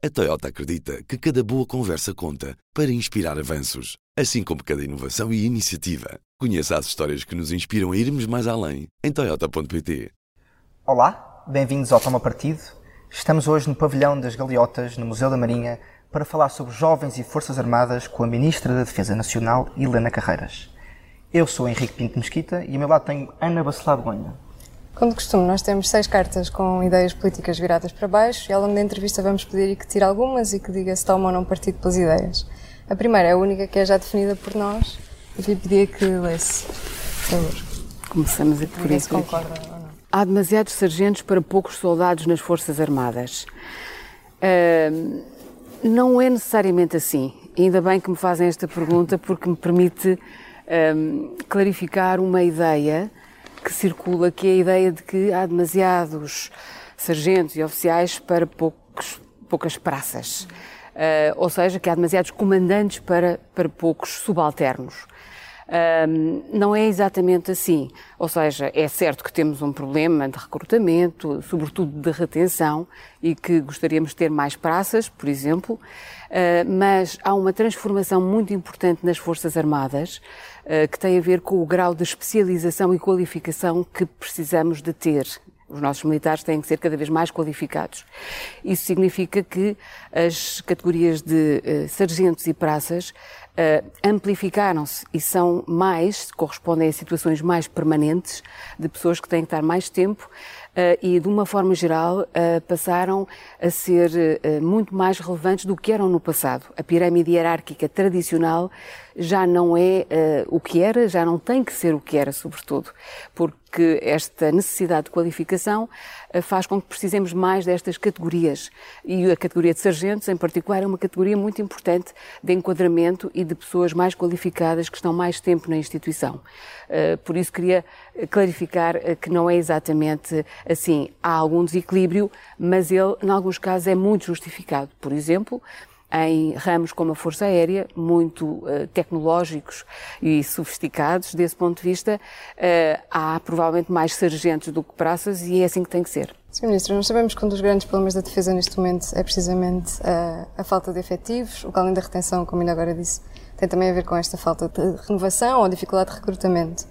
A Toyota acredita que cada boa conversa conta para inspirar avanços, assim como cada inovação e iniciativa. Conheça as histórias que nos inspiram a irmos mais além em Toyota.pt. Olá, bem-vindos ao Toma Partido. Estamos hoje no Pavilhão das Galiotas, no Museu da Marinha, para falar sobre jovens e Forças Armadas com a Ministra da Defesa Nacional, Helena Carreiras. Eu sou Henrique Pinto Mesquita e ao meu lado tenho Ana Bacelar Begonha. Como de costume, nós temos seis cartas com ideias políticas viradas para baixo e ao longo da entrevista vamos pedir que tire algumas e que diga se toma ou não partido pelas ideias. A primeira é a única que é já definida por nós e lhe pedia que lesse, por favor. Começamos a por isso. concorda ou não. Há demasiados sargentos para poucos soldados nas Forças Armadas. Uh, não é necessariamente assim. Ainda bem que me fazem esta pergunta porque me permite um, clarificar uma ideia que circula, que é a ideia de que há demasiados sargentos e oficiais para poucos, poucas praças. Uh, ou seja, que há demasiados comandantes para, para poucos subalternos. Um, não é exatamente assim. Ou seja, é certo que temos um problema de recrutamento, sobretudo de retenção, e que gostaríamos de ter mais praças, por exemplo, mas há uma transformação muito importante nas Forças Armadas uh, que tem a ver com o grau de especialização e qualificação que precisamos de ter os nossos militares têm que ser cada vez mais qualificados. Isso significa que as categorias de uh, sargentos e praças uh, amplificaram-se e são mais, correspondem a situações mais permanentes de pessoas que têm que estar mais tempo e, de uma forma geral, uh, passaram a ser muito mais relevantes do que eram no passado. A pirâmide hierárquica tradicional já não é o que era, já não tem que ser o que era, sobretudo, porque esta necessidade de qualificação faz com que precisemos mais destas categorias. E a categoria de sargentos, em particular, é uma categoria muito importante de enquadramento e de pessoas mais qualificadas que estão mais tempo na instituição. Por isso queria clarificar que não é exatamente assim. Há algum desequilíbrio, mas ele, em alguns casos, é muito justificado. Por exemplo, em ramos como a Força Aérea, muito uh, tecnológicos e sofisticados, desse ponto de vista, uh, há provavelmente mais sargentos do que praças e é assim que tem que ser. Sr. Ministro, nós sabemos que um dos grandes problemas da defesa neste momento é precisamente a, a falta de efetivos, o que além da retenção, como ainda agora disse, tem também a ver com esta falta de renovação ou dificuldade de recrutamento.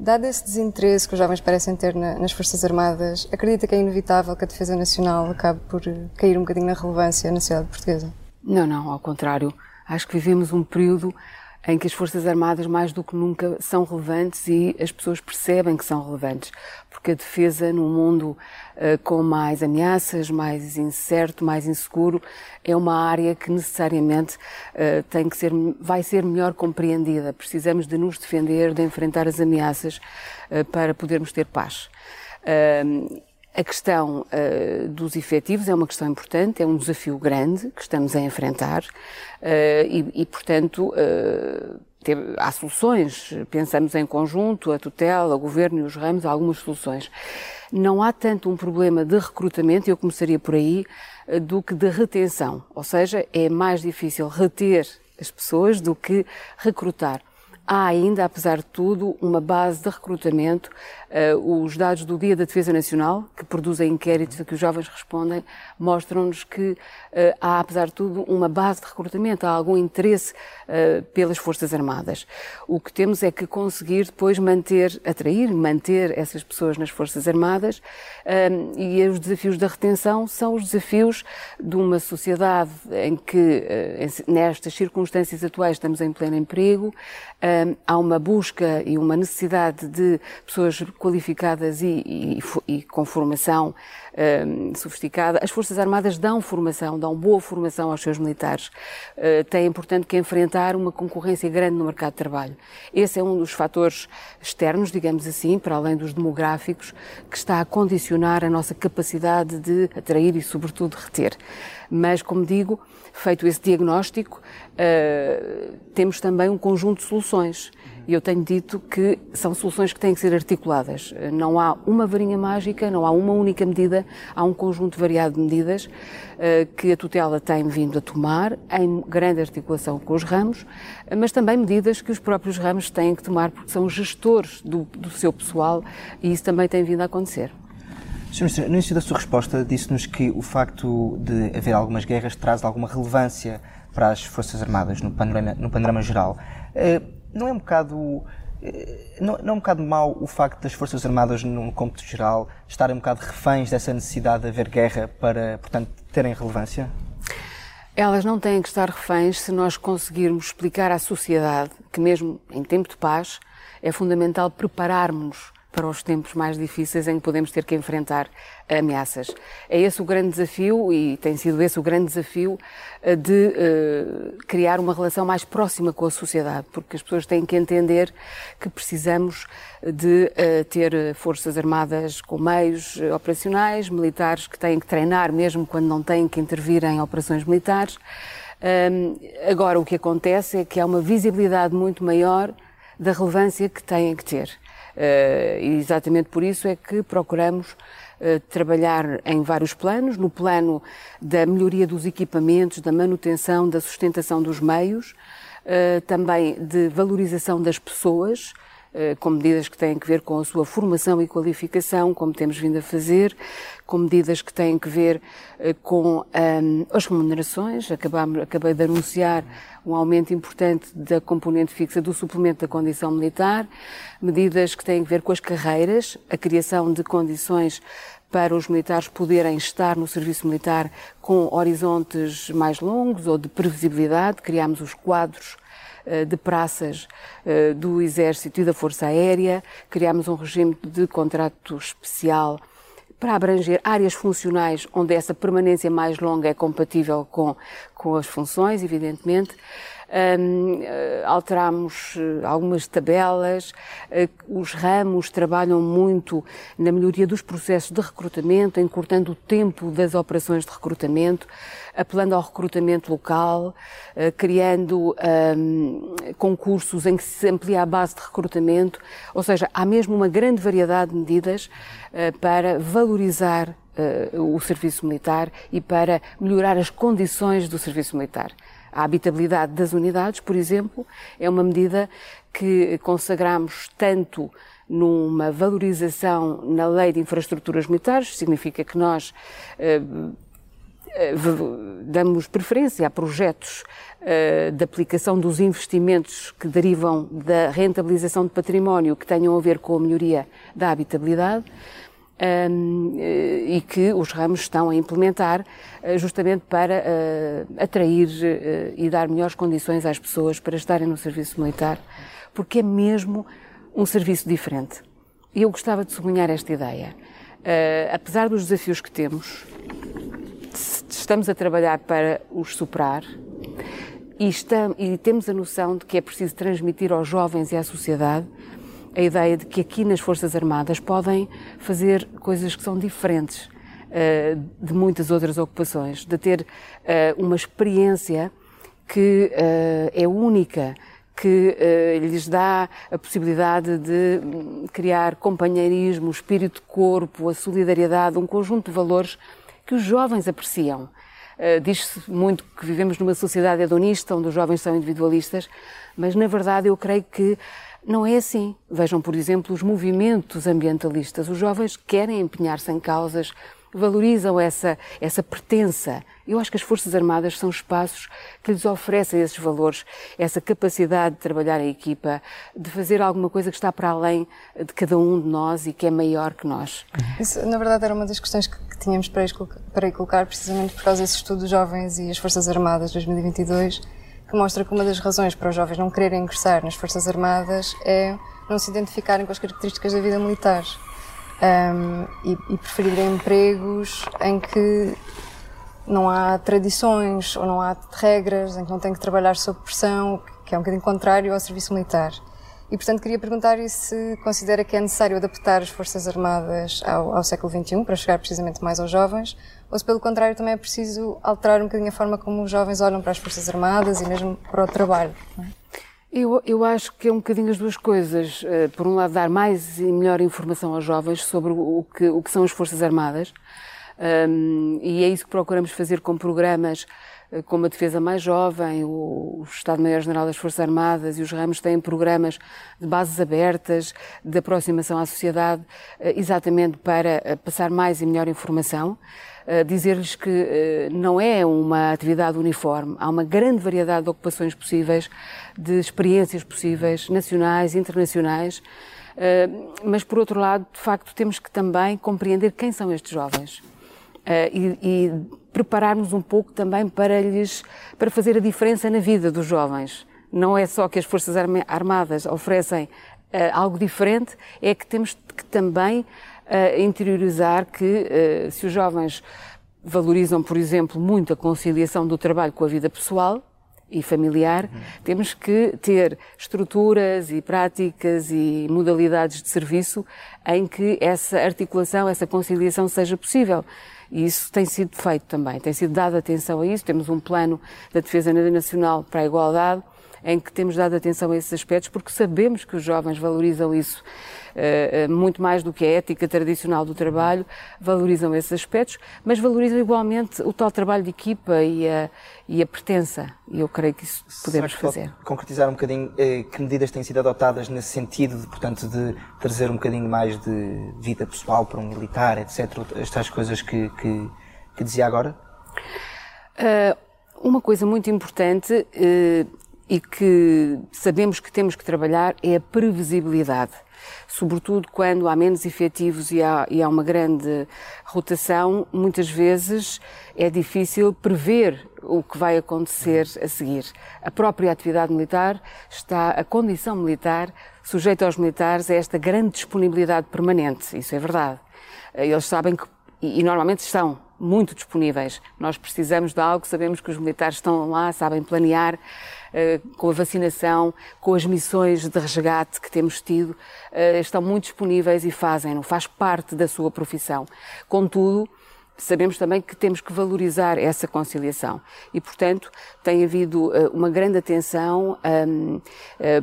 Dado esse desinteresse que os jovens parecem ter na, nas Forças Armadas, acredita que é inevitável que a defesa nacional acabe por eh, cair um bocadinho na relevância na sociedade portuguesa? Não, não, ao contrário. Acho que vivemos um período em que as Forças Armadas, mais do que nunca, são relevantes e as pessoas percebem que são relevantes. Porque a defesa, num mundo uh, com mais ameaças, mais incerto, mais inseguro, é uma área que necessariamente uh, tem que ser, vai ser melhor compreendida. Precisamos de nos defender, de enfrentar as ameaças uh, para podermos ter paz. A questão uh, dos efetivos é uma questão importante, é um desafio grande que estamos a enfrentar uh, e, e, portanto, uh, há soluções. Pensamos em conjunto, a tutela, o governo e os ramos, há algumas soluções. Não há tanto um problema de recrutamento, eu começaria por aí, do que de retenção. Ou seja, é mais difícil reter as pessoas do que recrutar. Há ainda, apesar de tudo, uma base de recrutamento Uh, os dados do Dia da Defesa Nacional, que produzem inquéritos a que os jovens respondem, mostram-nos que uh, há, apesar de tudo, uma base de recrutamento, há algum interesse uh, pelas Forças Armadas. O que temos é que conseguir depois manter, atrair, manter essas pessoas nas Forças Armadas e os desafios da retenção são os desafios de uma sociedade em que, nestas circunstâncias atuais, estamos em pleno emprego, há uma busca e uma necessidade de pessoas qualificadas e, e, e com formação um, sofisticada. As Forças Armadas dão formação, dão boa formação aos seus militares. Uh, têm, portanto, que enfrentar uma concorrência grande no mercado de trabalho. Esse é um dos fatores externos, digamos assim, para além dos demográficos, que está a condicionar a nossa capacidade de atrair e, sobretudo, reter. Mas, como digo, feito esse diagnóstico, uh, temos também um conjunto de soluções. E eu tenho dito que são soluções que têm que ser articuladas. Não há uma varinha mágica, não há uma única medida, há um conjunto variado de medidas uh, que a tutela tem vindo a tomar, em grande articulação com os ramos, mas também medidas que os próprios ramos têm que tomar, porque são gestores do, do seu pessoal e isso também tem vindo a acontecer. Sr. Ministro, no início da sua resposta disse-nos que o facto de haver algumas guerras traz alguma relevância para as Forças Armadas no panorama, no panorama geral. Eh, não é um bocado eh, não, não é um bocado mau o facto das Forças Armadas, no cômputo geral, estarem um bocado reféns dessa necessidade de haver guerra para, portanto, terem relevância? Elas não têm que estar reféns se nós conseguirmos explicar à sociedade que, mesmo em tempo de paz, é fundamental prepararmos para os tempos mais difíceis em que podemos ter que enfrentar ameaças. É esse o grande desafio e tem sido esse o grande desafio eh, de uh, criar uma relação mais próxima com a sociedade, porque as pessoas têm que entender que precisamos de uh, ter forças armadas com meios operacionais, militares que têm que treinar mesmo quando não têm que intervir em operações militares. Agora o que acontece é que há uma visibilidade muito maior da relevância que têm que ter. Uh, e exatamente por isso é que procuramos uh, trabalhar em vários planos, no plano da melhoria dos equipamentos, da manutenção, da sustentação dos meios, uh, também de valorização das pessoas, eh, com medidas que têm que ver com a sua formação e qualificação, como temos vindo a fazer, com medidas que têm que ver eh, com um, as remunerações. Acabamos, acabei de anunciar um aumento importante da componente fixa do suplemento da condição militar, medidas que têm que ver com as carreiras, a criação de condições para os militares poderem estar no serviço militar com horizontes mais longos ou de previsibilidade. Criámos os quadros eh, de praças eh, do Exército e da Força Aérea, criámos um regime de contrato especial para abranger áreas funcionais onde essa permanência mais longa é compatível com, com as funções, evidentemente. Um, eh, alteramos algumas tabelas, os ramos trabalham muito na melhoria dos processos de recrutamento, encurtando o tempo das operações de recrutamento apelando ao recrutamento local, eh, criando um, concursos em que se amplia a base de recrutamento, ou seja, há mesmo uma grande variedade de medidas para valorizar o serviço militar e para melhorar as condições do serviço militar. A habitabilidade das unidades, por exemplo, é uma medida que consagramos tanto numa valorização na lei de infraestruturas militares, significa que nós uh, eh, damos preferência a projetos uh, de aplicação dos investimentos que derivam da rentabilização de património que tenham a ver com a melhoria da habitabilidade. Um, eh, e que os ramos estão a implementar justamente para uh, atrair uh, e dar melhores condições às pessoas para estarem no serviço militar, porque é mesmo um serviço diferente. E eu gostava de sublinhar esta ideia. Uh, apesar dos desafios que temos, estamos a trabalhar para os superar e, estamos, e temos a noção de que é preciso transmitir aos jovens e à sociedade a ideia de que aqui nas Forças Armadas podem fazer coisas que são diferentes uh, de muitas outras ocupações, de ter uh, uma experiência que uh, é única, que lhes dá a possibilidade de criar companheirismo, espírito de corpo, a solidariedade, um conjunto de valores que os jovens apreciam. Uh, Diz-se muito que vivemos numa sociedade hedonista, onde os jovens são individualistas, mas na verdade eu creio que não é assim. Vejam, por exemplo, os movimentos ambientalistas. Os jovens querem empenhar-se em causas valorizam essa, essa pertença. Eu acho que as Forças Armadas são espaços que lhes oferecem esses valores, essa capacidade de trabalhar em equipa, de fazer alguma coisa que está para além de cada um de nós e que é maior que nós. Isso, na verdade, era uma das questões que, que tínhamos para, para colocar, precisamente por causa desse estudo dos jovens e as Forças Armadas 2022, que mostra que uma das razões para os jovens não quererem ingressar nas Forças Armadas é não se identificarem com as características da vida militar um, e, e preferirem empregos em que não há tradições ou não há regras, em que não tem que trabalhar sob pressão, que é um bocadinho contrário ao serviço militar. E, portanto, queria perguntar se considera que é necessário adaptar as Forças Armadas ao, ao, século XXI para chegar precisamente mais aos jovens, ou se, pelo contrário, também é preciso alterar um bocadinho a forma como os jovens olham para as Forças Armadas e mesmo para o trabalho. É? Eu, eu acho que é um bocadinho as duas coisas. Uh, por um lado, dar mais e melhor informação aos jovens sobre o que, o que são as Forças Armadas. Um, e é isso que procuramos fazer com programas eh, como a defesa mais jovem, o Estado-Maior-General das Forças Armadas e os ramos têm programas de bases abertas, de aproximação à sociedade, eh, exatamente para eh, passar mais e melhor informação. Dizer-lhes que não é uma atividade uniforme, há uma grande variedade de ocupações possíveis, de experiências possíveis, nacionais, internacionais. Mas, por outro lado, de facto, temos que também compreender quem são estes jovens. E, e prepararmos um pouco também para lhes, para fazer a diferença na vida dos jovens. Não é só que as Forças Armadas oferecem uh, algo diferente, é que temos que também uh, interiorizar que uh, se os jovens valorizam, por exemplo, muito a conciliação do trabalho com a vida pessoal, e familiar, uhum. temos que ter estruturas e práticas e modalidades de serviço em que essa articulação, essa conciliação seja possível. E isso tem sido feito também, tem sido dada atenção a isso. Temos um plano da Defesa Nacional para a Igualdade, em que temos dado atenção a esses aspectos, porque sabemos que os jovens valorizam isso muito mais do que a ética tradicional do trabalho, valorizam esses aspectos, mas valorizam igualmente o tal trabalho de equipa e a, e a pertença. E eu creio que isso podemos que fazer. Concretizar um bocadinho eh, que medidas têm sido adotadas nesse sentido, de, portanto, de trazer um bocadinho mais de vida pessoal para um militar, etc. Estas coisas que, que, que dizia agora? Uh, uma coisa muito importante uh, e que sabemos que temos que trabalhar é a previsibilidade. Sobretudo quando há menos efetivos e há, e há uma grande rotação, muitas vezes é difícil prever o que vai acontecer a seguir. A própria atividade militar está, a condição militar, sujeita aos militares, a esta grande disponibilidade permanente. Isso é verdade. Eles sabem que, e, normalmente estão, muito disponíveis. Nós precisamos de algo, sabemos que os militares estão lá, sabem planear, com a vacinação, com as missões de resgate que temos tido, uh, estão muito disponíveis e fazem-no, faz parte da sua profissão. Contudo, sabemos também que temos que valorizar essa conciliação e, portanto, tem havido uh, uma grande atenção, um, uh,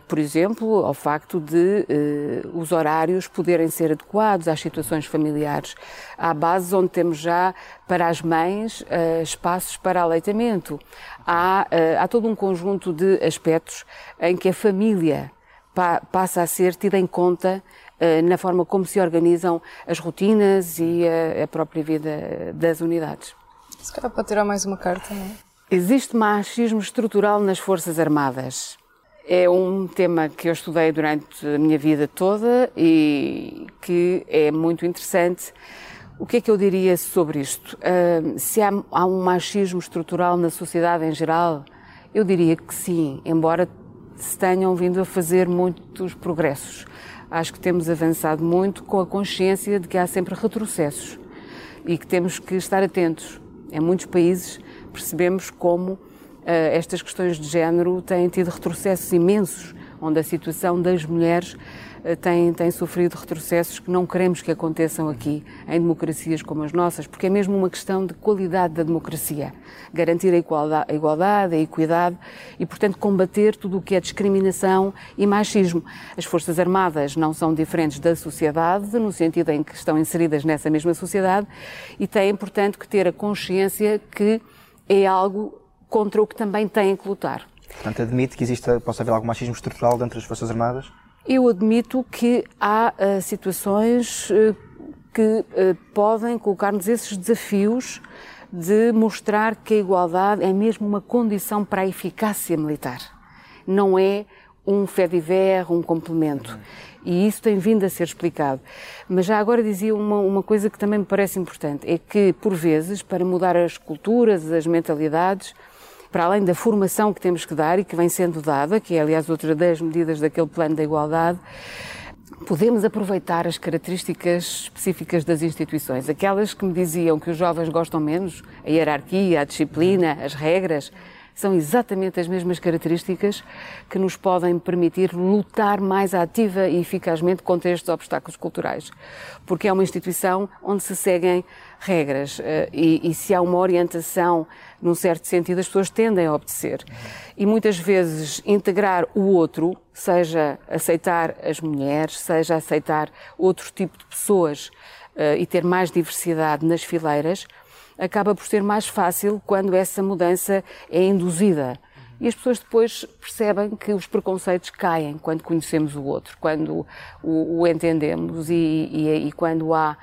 por exemplo, ao facto de uh, os horários poderem ser adequados às situações familiares. Há bases onde temos já para as mães espaços para aleitamento. Há, há todo um conjunto de aspectos em que a família pa passa a ser tida em conta eh, na forma como se organizam as rotinas e a, a própria vida das unidades. Se calhar pode tirar mais uma carta, não é? Existe machismo estrutural nas Forças Armadas. É um tema que eu estudei durante a minha vida toda e que é muito interessante. O que é que eu diria sobre isto? Uh, se há, há, um machismo estrutural na sociedade em geral, eu diria que sim, embora se tenham vindo a fazer muitos progressos acho que temos avançado muito com a consciência de que há sempre retrocessos e que temos que estar atentos. Em muitos países percebemos como uh, estas questões de género têm tido retrocessos imensos, onde a situação das mulheres eh, tem, tem sofrido retrocessos que não queremos que aconteçam aqui, em democracias como as nossas, porque é mesmo uma questão de qualidade da democracia. Garantir a igualdade, a, igualdade, a equidade e, portanto, combater tudo o que é discriminação e machismo. As Forças Armadas não são diferentes da sociedade, no sentido em que estão inseridas nessa mesma sociedade e têm, portanto, que ter a consciência que é algo contra o que também têm que lutar. Portanto, admite que exista, possa haver algum machismo estrutural dentro das Forças Armadas? Eu admito que há uh, situações uh, que uh, podem colocar-nos esses desafios de mostrar que a igualdade é mesmo uma condição para a eficácia militar. Não é um fait divers, um complemento. E isso tem vindo a ser explicado. Mas já agora dizia uma, uma coisa que também me parece importante: é que, por vezes, para mudar as culturas, as mentalidades, para além da formação que temos que dar e que vem sendo dada, que é aliás outra das medidas daquele plano da igualdade, podemos aproveitar as características específicas das instituições, aquelas que me diziam que os jovens gostam menos, a hierarquia, a disciplina, as regras, são exatamente as mesmas características que nos podem permitir lutar mais ativa e eficazmente contra estes obstáculos culturais. Porque é uma instituição onde se seguem regras eh, e, e se há uma orientação num certo sentido, as pessoas tendem a obedecer. E muitas vezes integrar o outro, seja aceitar as mulheres, seja aceitar outro tipo de pessoas uh, e ter mais diversidade nas fileiras, acaba por ser mais fácil quando essa mudança é induzida. E as pessoas depois percebem que os preconceitos caem quando conhecemos o outro, quando o, o entendemos e, e, e, quando há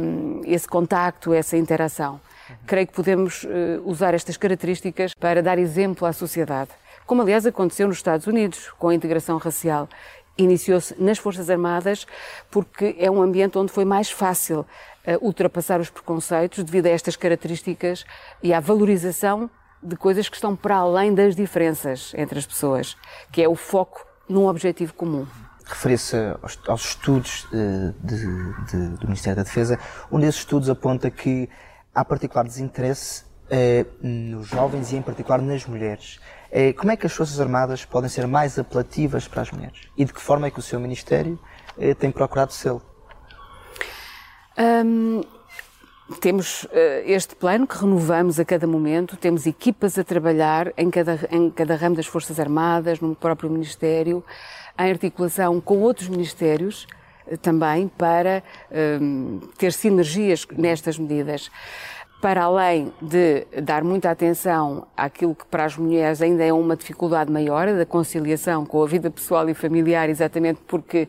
um, esse contacto, essa interação. Creio que podemos uh, usar estas características para dar exemplo à sociedade, como aliás aconteceu nos Estados Unidos com a integração racial. Iniciou-se nas Forças Armadas porque é um ambiente onde foi mais fácil uh, ultrapassar os preconceitos devido a estas características e à valorização de coisas que estão para além das diferenças entre as pessoas, que é o foco num objetivo comum. Referia-se aos, aos, estudos eh, de, de, do Ministério da Defesa. Um desses estudos aponta que há particular desinteresse eh, nos jovens e, em particular, nas mulheres. Eh, como é que as Forças Armadas podem ser mais apelativas para as mulheres? E de que forma é que o seu Ministério eh, tem procurado sê-lo? Um temos uh, este plano que renovamos a cada momento, temos equipas a trabalhar em cada, em cada ramo das Forças Armadas, no próprio Ministério, em articulação com outros ministérios uh, também para uh, ter sinergias nestas medidas para além de dar muita atenção àquilo que para as mulheres ainda é uma dificuldade maior, da conciliação com a vida pessoal e familiar, exatamente porque uh,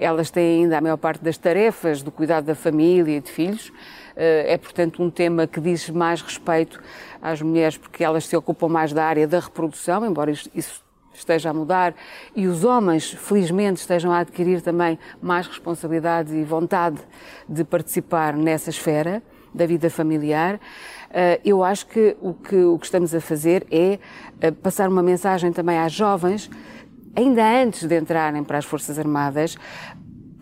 elas têm ainda a maior parte das tarefas do cuidado da família e de filhos. Uh, é, portanto, um tema que diz mais respeito às mulheres porque elas se ocupam mais da área da reprodução, embora isso esteja a mudar e os homens, felizmente, estejam a adquirir também mais responsabilidade e vontade de participar nessa esfera da vida familiar. Eh, eu acho que o, que o que estamos a fazer é eh, passar uma mensagem também às jovens, ainda antes de entrarem para as Forças Armadas,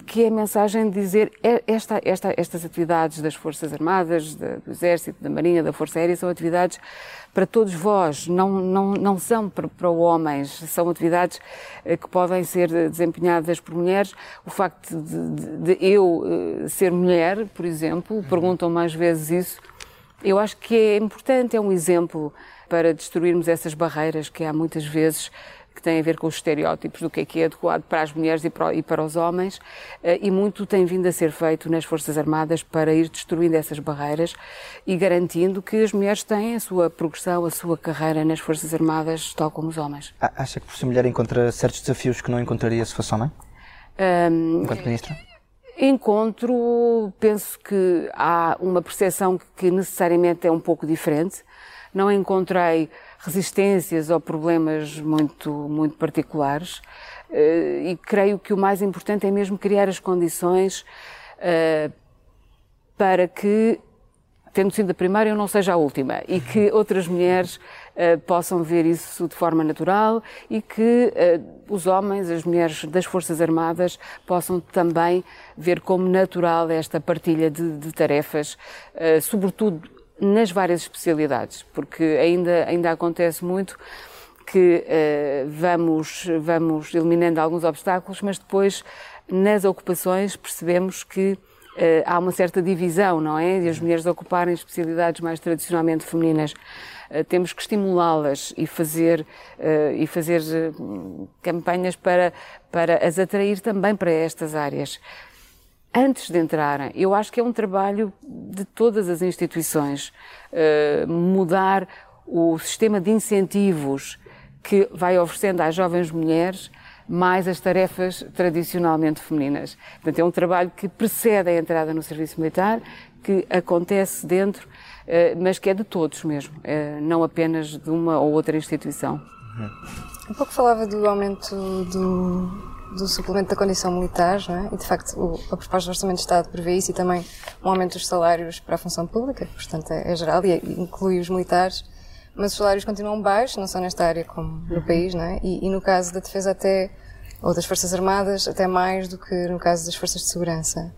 que é a mensagem de dizer é, esta, esta, estas atividades das Forças Armadas, do Exército, da Marinha, da Força Aérea, são atividades para todos vós, não, não, não são para, para homens, são atividades eh, que podem ser desempenhadas por mulheres. O facto de, de, de eu eh, ser mulher, por exemplo, perguntam mais vezes isso, eu acho que é importante, é um exemplo para destruirmos essas barreiras que há muitas vezes que tem a ver com os estereótipos do que é que é adequado para as mulheres e para, e para os homens, eh, e muito tem vindo a ser feito nas Forças Armadas para ir destruindo essas barreiras e garantindo que as mulheres têm a sua progressão, a sua carreira nas Forças Armadas, tal como os homens. Acha que por ser mulher encontra certos desafios que não encontraria se fosse homem? Um, Enquanto ministra? Encontro, penso que há uma percepção que necessariamente é um pouco diferente. Não encontrei resistências ou problemas muito, muito particulares. Eh, e creio que o mais importante é mesmo criar as condições eh, para que, tendo sido a primeira, eu não seja a última e que outras mulheres eh, possam ver isso de forma natural e que os homens, as mulheres das Forças Armadas possam também ver como natural esta partilha de, de tarefas, sobretudo nas várias especialidades, porque ainda, ainda acontece muito que uh, vamos, vamos eliminando alguns obstáculos, mas depois nas ocupações percebemos que uh, há uma certa divisão, não é? De as mulheres ocuparem especialidades mais tradicionalmente femininas. Uh, temos que estimulá-las e fazer, e fazer campanhas para, para as atrair também para estas áreas antes de entrarem. Eu acho que é um trabalho de todas as instituições uh, mudar o sistema de incentivos que vai oferecendo às jovens mulheres mais as tarefas tradicionalmente femininas. Portanto, é um trabalho que precede a entrada no serviço militar, que acontece dentro, uh, mas que é de todos mesmo, uh, não apenas de uma ou outra instituição. Um pouco falava do aumento do do suplemento da condição militar, é? E de facto o, a proposta do Orçamento de Estado prevê isso e também um aumento dos salários para a função pública, portanto é, é geral e é, inclui os militares, mas os salários continuam baixos, não só nesta área como no país, não é? E, e no caso da defesa até, ou das Forças Armadas, até mais do que no caso das Forças de Segurança.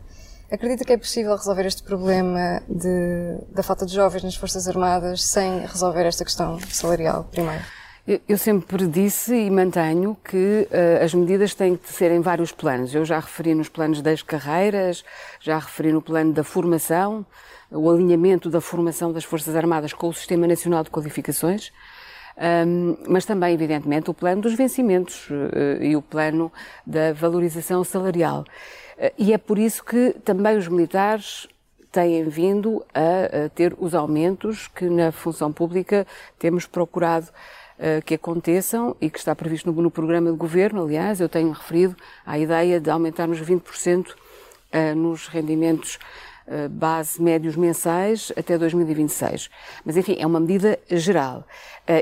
Acredita que é possível resolver este problema de, da falta de jovens nas Forças Armadas sem resolver esta questão salarial primeiro? Eu sempre disse e mantenho que uh, as medidas têm que ser em vários planos. Eu já referi nos planos das carreiras, já referi no plano da formação, o alinhamento da formação das Forças Armadas com o Sistema Nacional de Qualificações, um, mas também, evidentemente, o plano dos vencimentos uh, e o plano da valorização salarial. Uh, e é por isso que também os militares têm vindo a, a ter os aumentos que na função pública temos procurado que aconteçam e que está previsto no, no, programa de governo. Aliás, eu tenho referido à ideia de aumentarmos 20% uh, nos rendimentos uh, base médios mensais até 2026. Mas, enfim, é uma medida geral.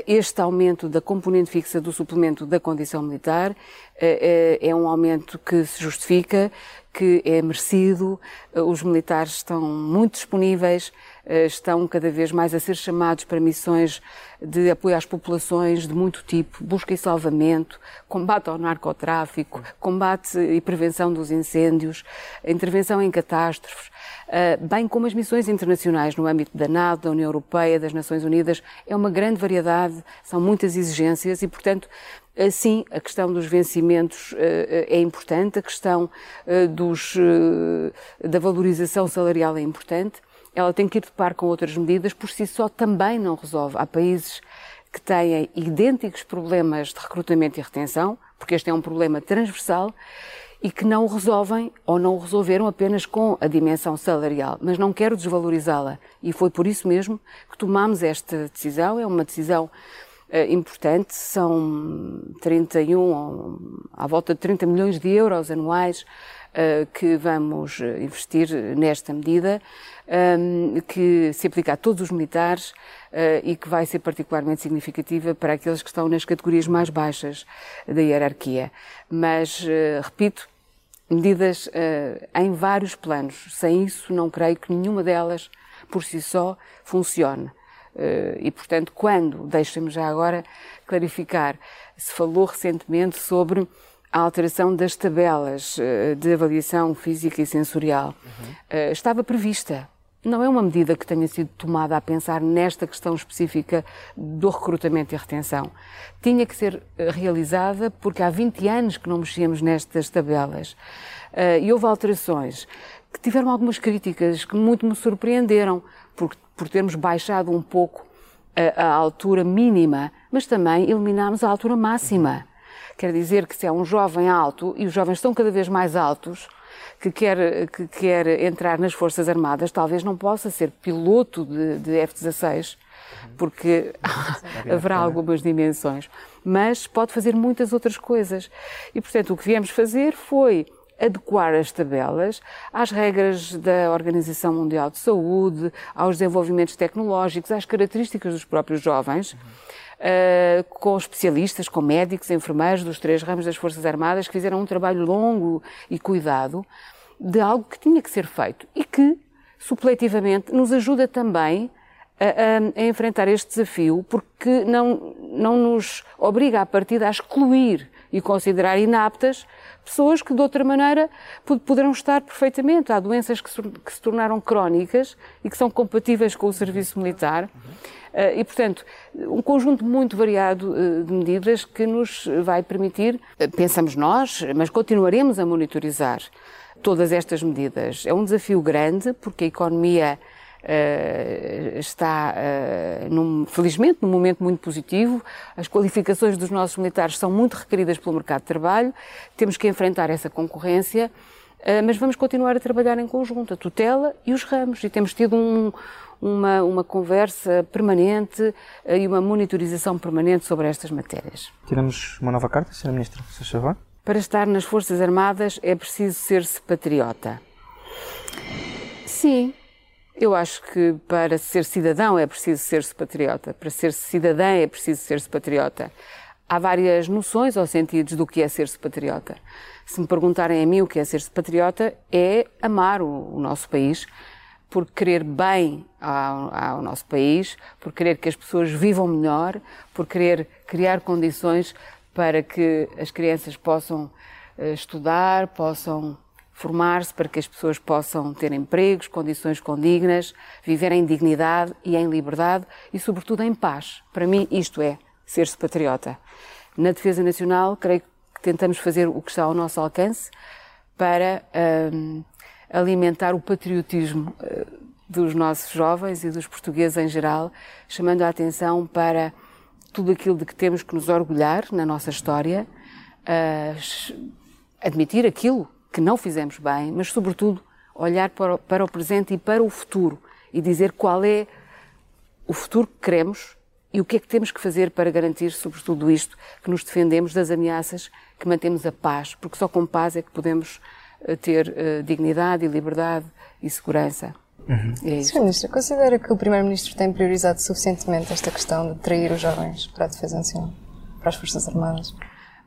Este aumento da componente fixa do suplemento da condição militar é um aumento que se justifica, que é merecido, os militares estão muito disponíveis, eh, estão cada vez mais a ser chamados para missões de apoio às populações de muito tipo, busca e salvamento, combate ao narcotráfico, combate e prevenção dos incêndios, intervenção em catástrofes, eh, bem como as missões internacionais no âmbito da NATO, da União Europeia, das Nações Unidas. É uma grande variedade, são muitas exigências e, portanto, Sim, a questão dos vencimentos eh, é importante, a questão dos, da valorização salarial é importante, ela tem que ir de par com outras medidas, por si só também não resolve. Há países que têm idênticos problemas de recrutamento e retenção, porque este é um problema transversal, e que não o resolvem ou não o resolveram apenas com a dimensão salarial. Mas não quero desvalorizá-la. E foi por isso mesmo que tomamos esta decisão. É uma decisão uh, importante. São 31, à volta de 30 milhões de euros anuais que vamos investir nesta medida um, que se aplica a todos os militares uh, e que vai ser particularmente significativa para aqueles que estão nas categorias mais baixas da hierarquia. Mas, repito, medidas em vários planos. Sem isso, não creio que nenhuma delas, por si só, funcione. e, portanto, quando, deixem-me já agora clarificar, se falou recentemente sobre a alteração das tabelas de avaliação física e sensorial. Uhum. estava prevista não é uma medida que tenha sido tomada a pensar nesta questão específica do recrutamento e retenção. Tinha que ser eh, realizada porque há 20 anos que não mexíamos nestas tabelas. E houve alterações que tiveram algumas críticas que muito me surpreenderam por, por termos baixado um pouco a, a altura mínima, mas também eliminámos a altura máxima. Quer dizer que se é um jovem alto, e os jovens estão cada vez mais altos, que quer, que quer entrar nas Forças Armadas talvez não possa ser piloto de, de F-16, porque haverá algumas dimensões, mas pode fazer muitas outras coisas. E, portanto, o que viemos fazer foi adequar as tabelas às regras da Organização Mundial de Saúde, aos desenvolvimentos tecnológicos, às características dos próprios jovens. Uh, com especialistas, com médicos, enfermeiros dos três ramos das Forças Armadas que fizeram um trabalho longo e cuidado de algo que tinha que ser feito e que, supletivamente, nos ajuda também a, a, a, enfrentar este desafio, porque não, não nos obriga a partida a excluir e considerar inaptas pessoas que, de outra maneira, poderão estar perfeitamente. Há doenças que se, tornaram crónicas e que são compatíveis com o serviço militar. Eh, e, portanto, um conjunto muito variado eh, de medidas que nos vai permitir, eh, pensamos nós, mas continuaremos a monitorizar todas estas medidas. É um desafio grande, porque a economia Uh, está, uh, num, felizmente, num momento muito positivo. As qualificações dos nossos militares são muito requeridas pelo mercado de trabalho. Temos que enfrentar essa concorrência, uh, mas vamos continuar a trabalhar em conjunto, a tutela e os ramos. E temos tido um, uma, uma conversa permanente e uma monitorização permanente sobre estas matérias. Tiramos uma nova carta, Sra. Ministra, se favor. Para estar nas Forças Armadas é preciso ser-se patriota. Sim, eu acho que para ser cidadão é preciso ser-se patriota. Para ser cidadã é preciso ser-se patriota. Há várias noções ou sentidos do que é ser-se patriota. Se me perguntarem a mim o que é ser-se patriota, é amar o, o, nosso país, por querer bem ao, ao nosso país, por querer que as pessoas vivam melhor, por querer criar condições para que as crianças possam eh, estudar, possam formar-se, para que as pessoas possam ter empregos, condições condignas, viver em dignidade e em liberdade e, sobretudo, em paz. Para mim, isto é ser-se patriota. Na Defesa Nacional, creio que tentamos fazer o que está ao nosso alcance para um, alimentar o patriotismo uh, dos nossos jovens e dos portugueses em geral, chamando a atenção para tudo aquilo de que temos que nos orgulhar na nossa história, uh, admitir aquilo que não fizemos bem, mas, sobretudo, olhar para o, para o presente e para o futuro e dizer qual é o futuro que queremos e o que é que temos que fazer para garantir, sobretudo isto, que nos defendemos das ameaças, que mantemos a paz, porque só com paz é que podemos eh, ter uh, dignidade e liberdade e segurança. Uhum. É Sr. Ministro, considera que o Primeiro-Ministro tem priorizado suficientemente esta questão de trair os jovens para a Defesa Nacional, para as Forças Armadas?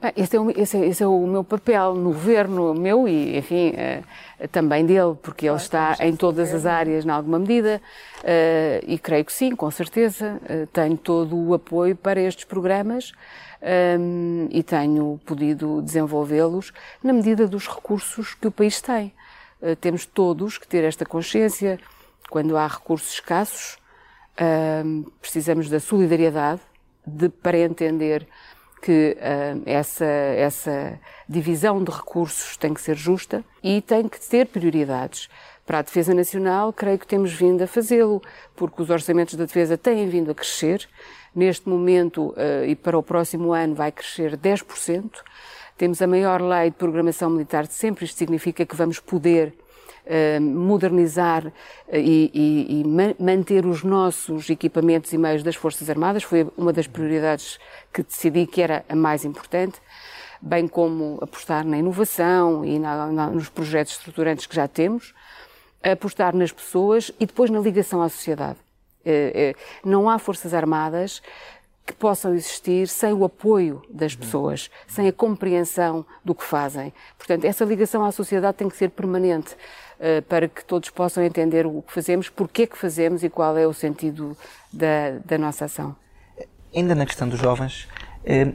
Bem, esse, é o, esse, é, esse é o meu papel no governo, meu e, enfim, uh, também dele, porque ele está em todas as áreas, em alguma medida, uh, e creio que sim, com certeza. Uh, tenho todo o apoio para estes programas um, e tenho podido desenvolvê-los na medida dos recursos que o país tem. temos todos que ter esta consciência. Quando há recursos escassos, precisamos da solidariedade de, para entender que uh, essa, essa divisão de recursos tem que ser justa e tem que ter prioridades. Para a defesa nacional, creio que temos vindo a fazê-lo, porque os orçamentos da defesa têm vindo a crescer. Neste momento uh, e para o próximo ano vai crescer 10%. Temos a maior lei de programação militar de sempre. Isto significa que vamos poder modernizar eh, e, e, e manter os nossos equipamentos e meios das Forças Armadas foi uma das prioridades que decidi que era a mais importante, bem como apostar na inovação e na, na, nos projetos estruturantes que já temos, apostar nas pessoas e depois na ligação à sociedade. Eh, não há Forças Armadas que possam existir sem o apoio das pessoas, sem a compreensão do que fazem. Portanto, essa ligação à sociedade tem que ser permanente. Eh, para que todos possam entender o que fazemos, porquê que fazemos e qual é o sentido da, da nossa ação. Ainda na questão dos jovens, eh,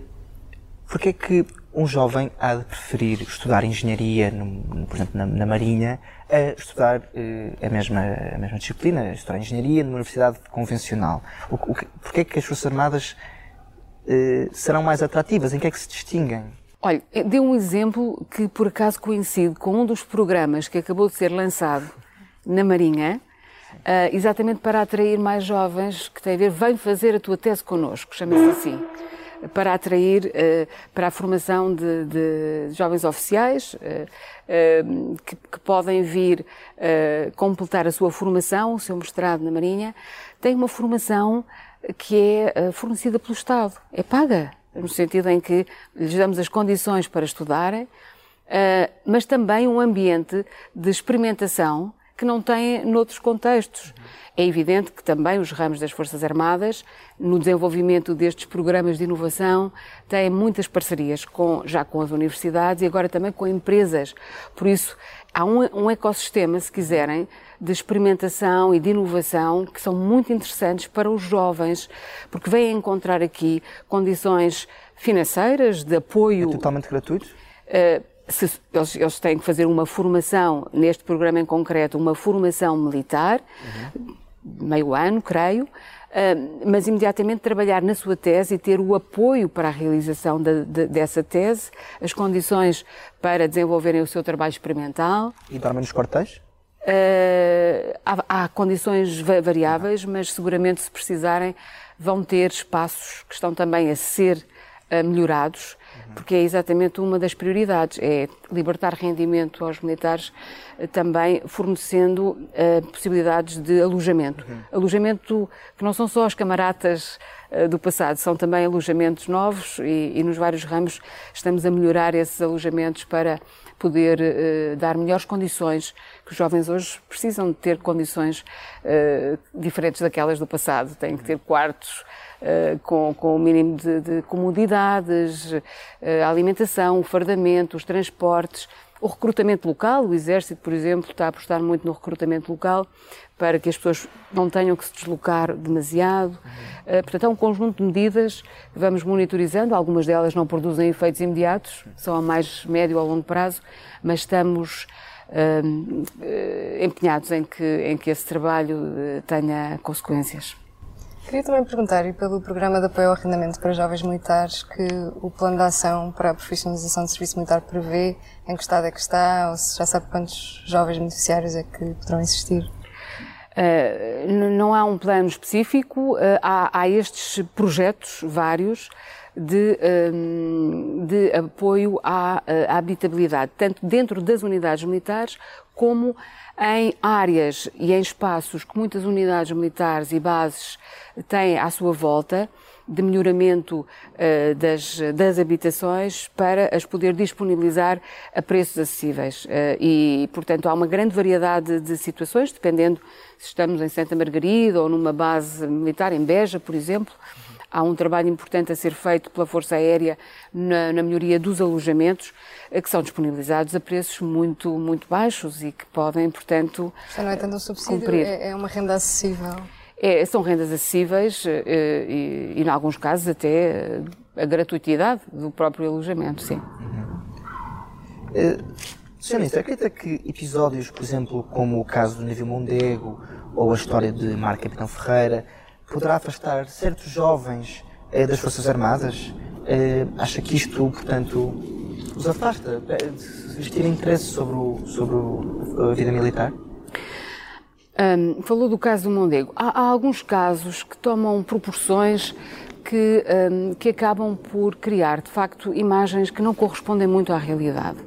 porquê é que um jovem há de preferir estudar engenharia, no, por exemplo, na, na, Marinha, a estudar eh, a, mesma, a mesma disciplina, estudar engenharia numa universidade convencional? O, o, porquê é que as Forças Armadas serão mais atrativas? Em que é que se distinguem? Olha, deu um exemplo que por acaso coincide com um dos programas que acabou de ser lançado na Marinha, uh, exatamente para atrair mais jovens que têm a ver, vem fazer a tua tese connosco, chama-se assim, para atrair uh, para a formação de, de jovens oficiais uh, que, que, podem vir completar a sua formação, o seu mestrado na Marinha, tem uma formação que é fornecida pelo Estado, é paga no sentido em que lhes damos as condições para estudarem, eh, mas também um ambiente de experimentação que não tem noutros contextos. É evidente que também os ramos das Forças Armadas, no desenvolvimento destes programas de inovação, têm muitas parcerias com, já com as universidades e agora também com empresas. Por isso, há um, um ecossistema, se quiserem, de experimentação e de inovação que são muito interessantes para os jovens, porque vêm encontrar aqui condições financeiras, de apoio. É totalmente gratuito? Uh, se, eles, eles, têm que fazer uma formação, neste programa em concreto, uma formação militar, uhum. meio ano, creio, mas imediatamente trabalhar na sua tese e ter o apoio para a realização de, de, dessa tese, as condições para desenvolverem o seu trabalho experimental. E dormem nos quartéis? Uh, há, há, condições variáveis, mas seguramente, se precisarem, vão ter espaços que estão também a ser uh, melhorados, porque é exatamente uma das prioridades, é libertar rendimento aos militares, uh, também fornecendo possibilidades de alojamento. Uhum. Alojamento que não são só as camaradas do passado, são também alojamentos novos e, e nos vários ramos estamos a melhorar esses alojamentos para poder uh, dar melhores condições, que os jovens hoje precisam de ter condições uh, diferentes daquelas do passado. Têm que ter quartos uh, com, com o mínimo de, de comodidades, a alimentação, o fardamento, os transportes. O recrutamento local, o Exército, por exemplo, está a apostar muito no recrutamento local para que as pessoas não tenham que se deslocar demasiado. Uhum. portanto, é um conjunto de medidas que vamos monitorizando. Algumas delas não produzem efeitos imediatos, são a mais médio ou longo prazo, mas estamos uh, empenhados em que, em que esse trabalho tenha consequências. Queria também perguntar, e pelo Programa de Apoio ao Arrendamento para Jovens Militares, que o plano de ação para a profissionalização do serviço militar prevê, em que estado é que está, ou se já sabe quantos jovens beneficiários é que poderão existir? Uh, não há um plano específico, uh, há, há, estes projetos vários de, um, de apoio à, à, habitabilidade, tanto dentro das unidades militares como em áreas e em espaços que muitas unidades militares e bases têm à sua volta, de melhoramento uh, das, das habitações para as poder disponibilizar a preços acessíveis. Uh, e, portanto, há uma grande variedade de situações, dependendo se estamos em Santa Margarida ou numa base militar, em Beja, por exemplo. Há um trabalho importante a ser feito pela Força Aérea na, na melhoria dos alojamentos, uh, que são disponibilizados a preços muito, muito baixos e que podem, portanto. Já não é tanto um subsídio, é, é uma renda acessível. É, são rendas acessíveis eh, e, e, em alguns casos, até a gratuitidade do próprio alojamento, sim. Uhum. Uh, Sr. Ministro, acredita que episódios, por exemplo, como o caso do navio Mondego ou a história de Mar Capitão Ferreira, poderá afastar certos jovens uh, das Forças Armadas? Uh, acha que isto, portanto, os afasta de vestir interesse sobre, o, sobre a vida militar? Um, falou do caso do Mondego. Há, há, alguns casos que tomam proporções que, um, que acabam por criar, de facto, imagens que não correspondem muito à realidade.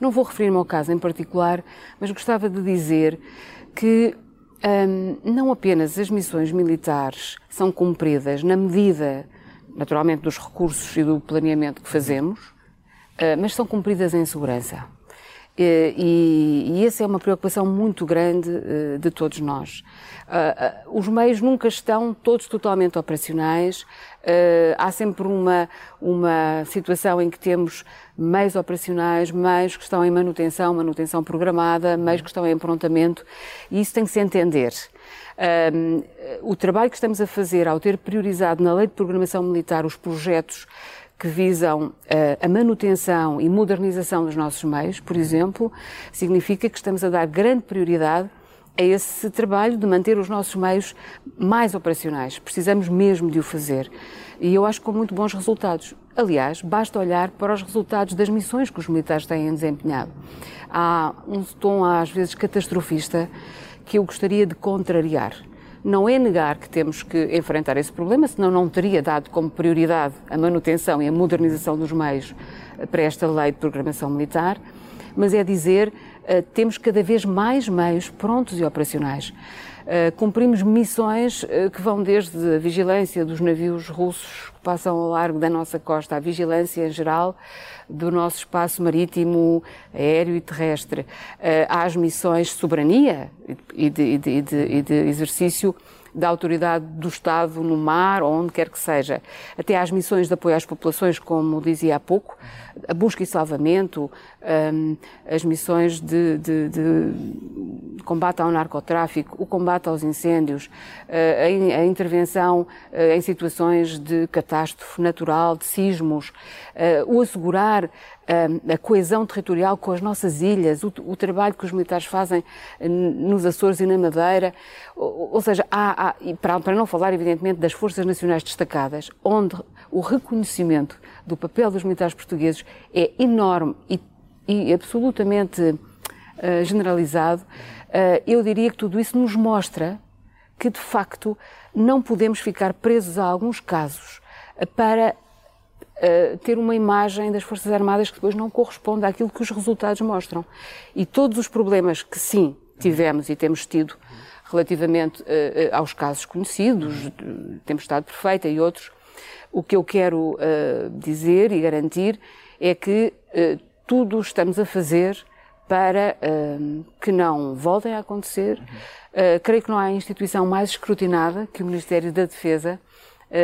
Não vou referir-me ao caso em particular, mas gostava de dizer que um, não apenas as missões militares são cumpridas na medida, naturalmente, dos recursos e do planeamento que fazemos, uh, mas são cumpridas em segurança. Eh, e, e essa é uma preocupação muito grande eh, de todos nós. Eh, os meios nunca estão todos totalmente operacionais. há sempre uma, uma situação em que temos meios operacionais, meios que estão em manutenção, manutenção programada, meios que estão em aprontamento, e isso tem que se entender. Um, o trabalho que estamos a fazer ao ter priorizado na Lei de Programação Militar os projetos que visam eh, a manutenção e modernização dos nossos meios, por exemplo, significa que estamos a dar grande prioridade a esse trabalho de manter os nossos meios mais operacionais. Precisamos mesmo de o fazer. E eu acho com muito bons resultados. Aliás, basta olhar para os resultados das missões que os militares têm desempenhado. Há um tom, às vezes, catastrofista que eu gostaria de contrariar não é negar que temos que enfrentar esse problema, senão não teria dado como prioridade a manutenção e a modernização dos meios para esta lei de programação militar, mas é dizer uh, temos cada vez mais meios prontos e operacionais. Uh, cumprimos missões uh, que vão desde a vigilância dos navios russos que passam ao largo da nossa costa, a vigilância em geral do nosso espaço marítimo, aéreo e terrestre, uh, às missões de soberania e de, e de, e de, e de exercício da autoridade do Estado no mar ou onde quer que seja, até às missões de apoio às populações, como dizia há pouco, a busca e salvamento, um, as missões de, de, de, combate ao narcotráfico, o combate aos incêndios, uh, a, a, intervenção uh, em situações de catástrofe natural, de sismos, uh, o assegurar a coesão territorial com as nossas ilhas, o, o, trabalho que os militares fazem nos Açores e na Madeira, ou, ou seja, há, há para, para não falar evidentemente das forças nacionais destacadas, onde o reconhecimento do papel dos militares portugueses é enorme e, e absolutamente uh, generalizado, uh, eu diria que tudo isso nos mostra que, de facto, não podemos ficar presos a alguns casos para uh, ter uma imagem das Forças Armadas que depois não corresponde àquilo que os resultados mostram. E todos os problemas que sim tivemos e temos tido relativamente uh, aos casos conhecidos, Tempestade Perfeita e outros, o que eu quero uh, dizer e garantir é que tudo estamos a fazer para que não voltem a acontecer. creio que não há instituição mais escrutinada que o Ministério da Defesa eh,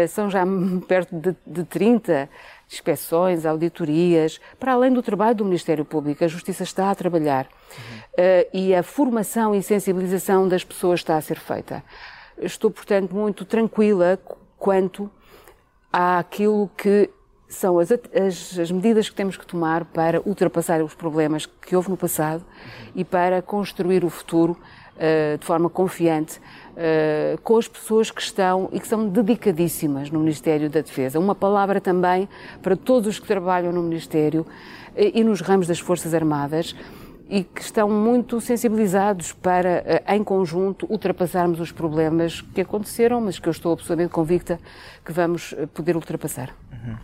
são já perto de, de 30 inspeções, auditorias, para além do trabalho do Ministério Público. A Justiça está a trabalhar uhum. e a formação e sensibilização das pessoas está a ser feita. Estou, portanto, muito tranquila quanto àquilo que são as, as, as, medidas que temos que tomar para ultrapassar os problemas que houve no passado uhum. e para construir o futuro uh, de forma confiante uh, com as pessoas que estão e que são dedicadíssimas no Ministério da Defesa. Uma palavra também para todos os que trabalham no Ministério uh, e nos ramos das Forças Armadas e que estão muito sensibilizados para, em conjunto, ultrapassarmos os problemas que aconteceram, mas que eu estou absolutamente convicta que vamos poder ultrapassar. Uhum.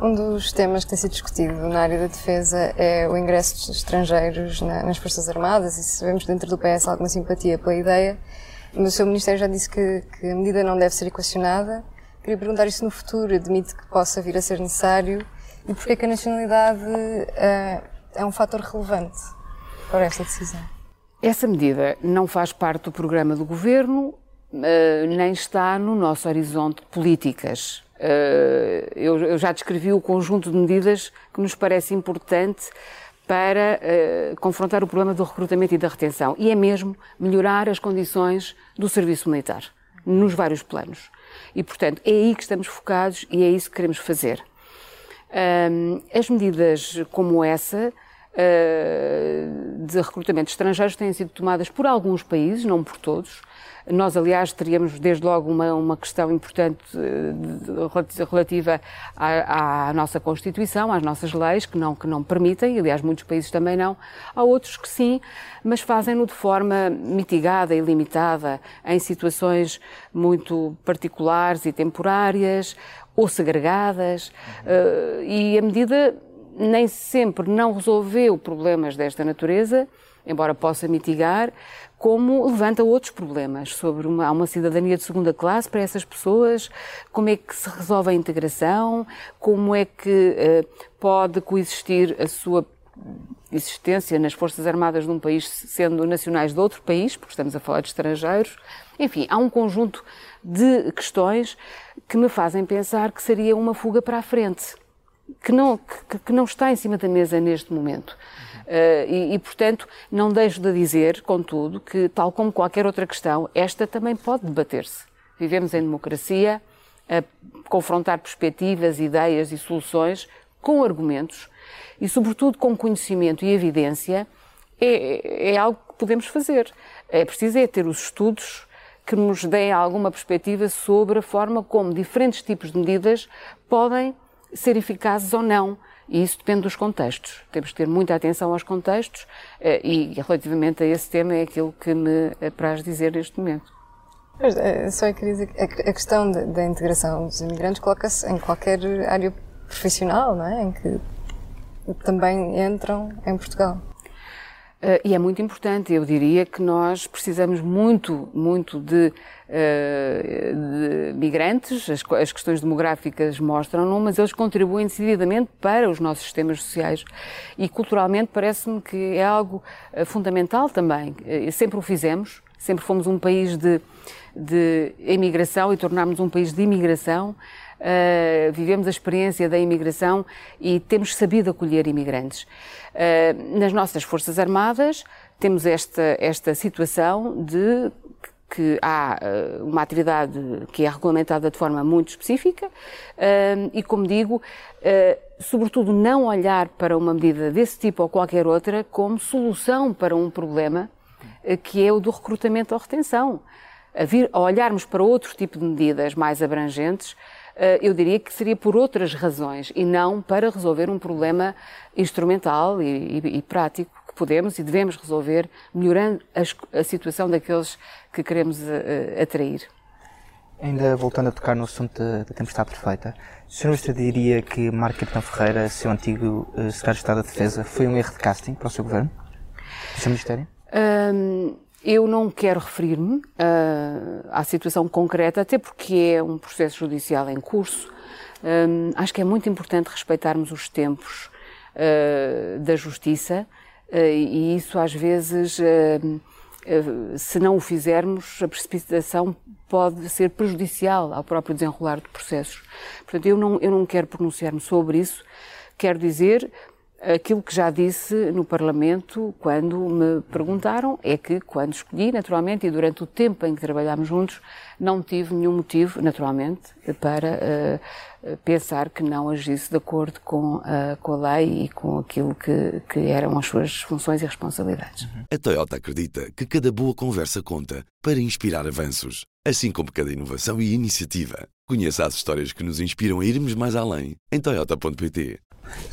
Um dos temas que tem sido discutido na área da defesa é o ingresso de estrangeiros na, nas Forças Armadas e sabemos dentro do PS alguma simpatia pela ideia, o seu Ministério já disse que, que a medida não deve ser equacionada. Queria perguntar isso no futuro, admite que possa vir a ser necessário e porquê que a nacionalidade uh, é um fator relevante para esta decisão? Essa medida não faz parte do programa do Governo, uh, nem está no nosso horizonte de políticas. Eh, eu, eu, já descrevi o conjunto de medidas que nos parece importante para uh, confrontar o problema do recrutamento e da retenção. E é mesmo melhorar as condições do serviço militar, nos vários planos. E, portanto, é aí que estamos focados e é isso que queremos fazer. As medidas como essa uh, de recrutamento de estrangeiros têm sido tomadas por alguns países, não por todos, nós, aliás, teríamos desde logo uma, uma questão importante eh, relativa à, à, nossa Constituição, às nossas leis, que não, que não permitem, aliás, muitos países também não. Há outros que sim, mas fazem-no de forma mitigada e limitada, em situações muito particulares e temporárias ou segregadas. Uhum. E a medida nem sempre não resolveu problemas desta natureza, embora possa mitigar, como levanta outros problemas sobre uma, uma cidadania de segunda classe para essas pessoas, como é que se resolve a integração, como é que uh, pode coexistir a sua existência nas Forças Armadas de um país sendo nacionais de outro país, porque estamos a falar de estrangeiros. Enfim, há um conjunto de questões que me fazem pensar que seria uma fuga para a frente, que não, que, que não está em cima da mesa neste momento. Uh, e, e, portanto, não deixo de dizer, contudo, que, tal como qualquer outra questão, esta também pode debater-se. Vivemos em democracia, a confrontar perspectivas, ideias e soluções com argumentos e, sobretudo, com conhecimento e evidência, é, é algo que podemos fazer. É preciso é ter os estudos que nos deem alguma perspectiva sobre a forma como diferentes tipos de medidas podem ser eficazes ou não e isso depende dos contextos. Temos que ter muita atenção aos contextos eh, e, relativamente a esse tema, é aquilo que me apraz dizer neste momento. Eh, só queria dizer que a questão da integração dos imigrantes coloca-se em qualquer área profissional, não é? Em que também entram em Portugal. Uh, e é muito importante, eu diria que nós precisamos muito, muito de, uh, de migrantes, as, as, questões demográficas mostram-no, mas eles contribuem decididamente para os nossos sistemas sociais e culturalmente parece-me que é algo uh, fundamental também. sempre o fizemos, sempre fomos um país de, de imigração e tornámos um país de imigração. Uh, vivemos a experiência da imigração e temos sabido acolher imigrantes. Uh, nas nossas Forças Armadas temos esta, esta situação de que há uh, uma atividade que é regulamentada de forma muito específica e, como digo, sobretudo não olhar para uma medida desse tipo ou qualquer outra como solução para um problema que é o do recrutamento ou retenção. A, vir, a olharmos para outro tipo de medidas mais abrangentes, eh, eu diria que seria por outras razões e não para resolver um problema instrumental e, e, e prático que podemos e devemos resolver melhorando a, a situação daqueles que queremos uh, atrair. Ainda voltando a tocar no assunto da, da tempestade perfeita, o Sr. Ministro diria que Marco Capitão Ferreira, seu antigo uh, secretário de Estado da Defesa, foi um erro de casting para o seu governo? o seu Ministério? Um, eu não quero referir-me uh, à situação concreta, até porque é um processo judicial em curso. Um, acho que é muito importante respeitarmos os tempos uh, da justiça uh, e isso às vezes, se não o fizermos, a precipitação pode ser prejudicial ao próprio desenrolar de processos. Portanto, eu não, eu não quero pronunciar-me sobre isso. Quero dizer Aquilo que já disse no Parlamento quando me perguntaram é que, quando escolhi, naturalmente, e durante o tempo em que trabalhámos juntos, não tive nenhum motivo, naturalmente, para uh, pensar que não agisse de acordo com, uh, com a lei e com aquilo que, que eram as suas funções e responsabilidades. A Toyota acredita que cada boa conversa conta para inspirar avanços, assim como cada inovação e iniciativa. Conheça as histórias que nos inspiram a irmos mais além em Toyota.pt.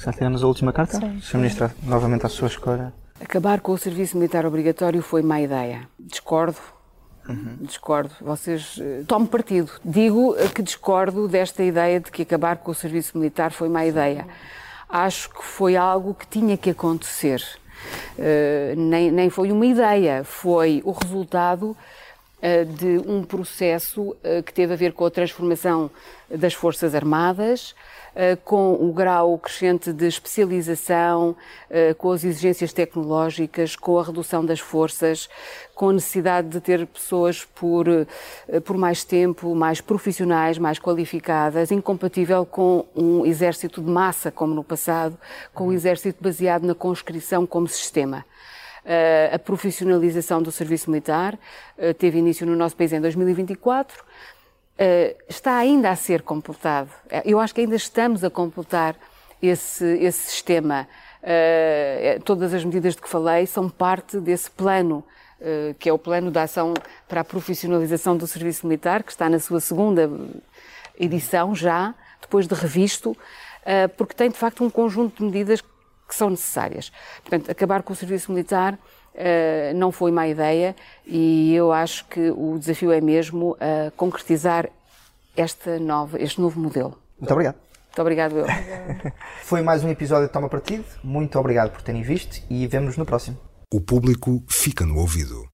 Já temos a última carta? Sim. Sr. Ministra, novamente à sua escolha. Acabar com o serviço militar obrigatório foi má ideia. Discordo Uhum. Discordo. Vocês uh, tomem partido. Digo que discordo desta ideia de que acabar com o serviço militar foi má ideia. Acho que foi algo que tinha que acontecer. Uh, nem, nem foi uma ideia, foi o resultado de um processo que teve a ver com a transformação das Forças Armadas, eh, com o grau crescente de especialização, eh, com as exigências tecnológicas, com a redução das forças, com a necessidade de ter pessoas por, eh, por mais tempo, mais profissionais, mais qualificadas, incompatível com um exército de massa, como no passado, com um exército baseado na conscrição como sistema. A profissionalização do serviço militar teve início no nosso país em 2024 uh, está ainda a ser completado. Eh, eu acho que ainda estamos a completar esse, esse sistema. Todas as medidas de que falei são parte desse plano, que é o plano de ação para a profissionalização do serviço militar, que está na sua segunda edição já, depois de revisto, porque tem de facto um conjunto de medidas que são necessárias. Portanto, acabar com o serviço militar Uh, não foi má ideia e eu acho que o desafio é mesmo uh, concretizar esta nova, este novo modelo. Muito obrigado. Muito obrigado, eu. foi mais um episódio de Toma Partido. Muito obrigado por terem visto e vemos no próximo. O público fica no ouvido.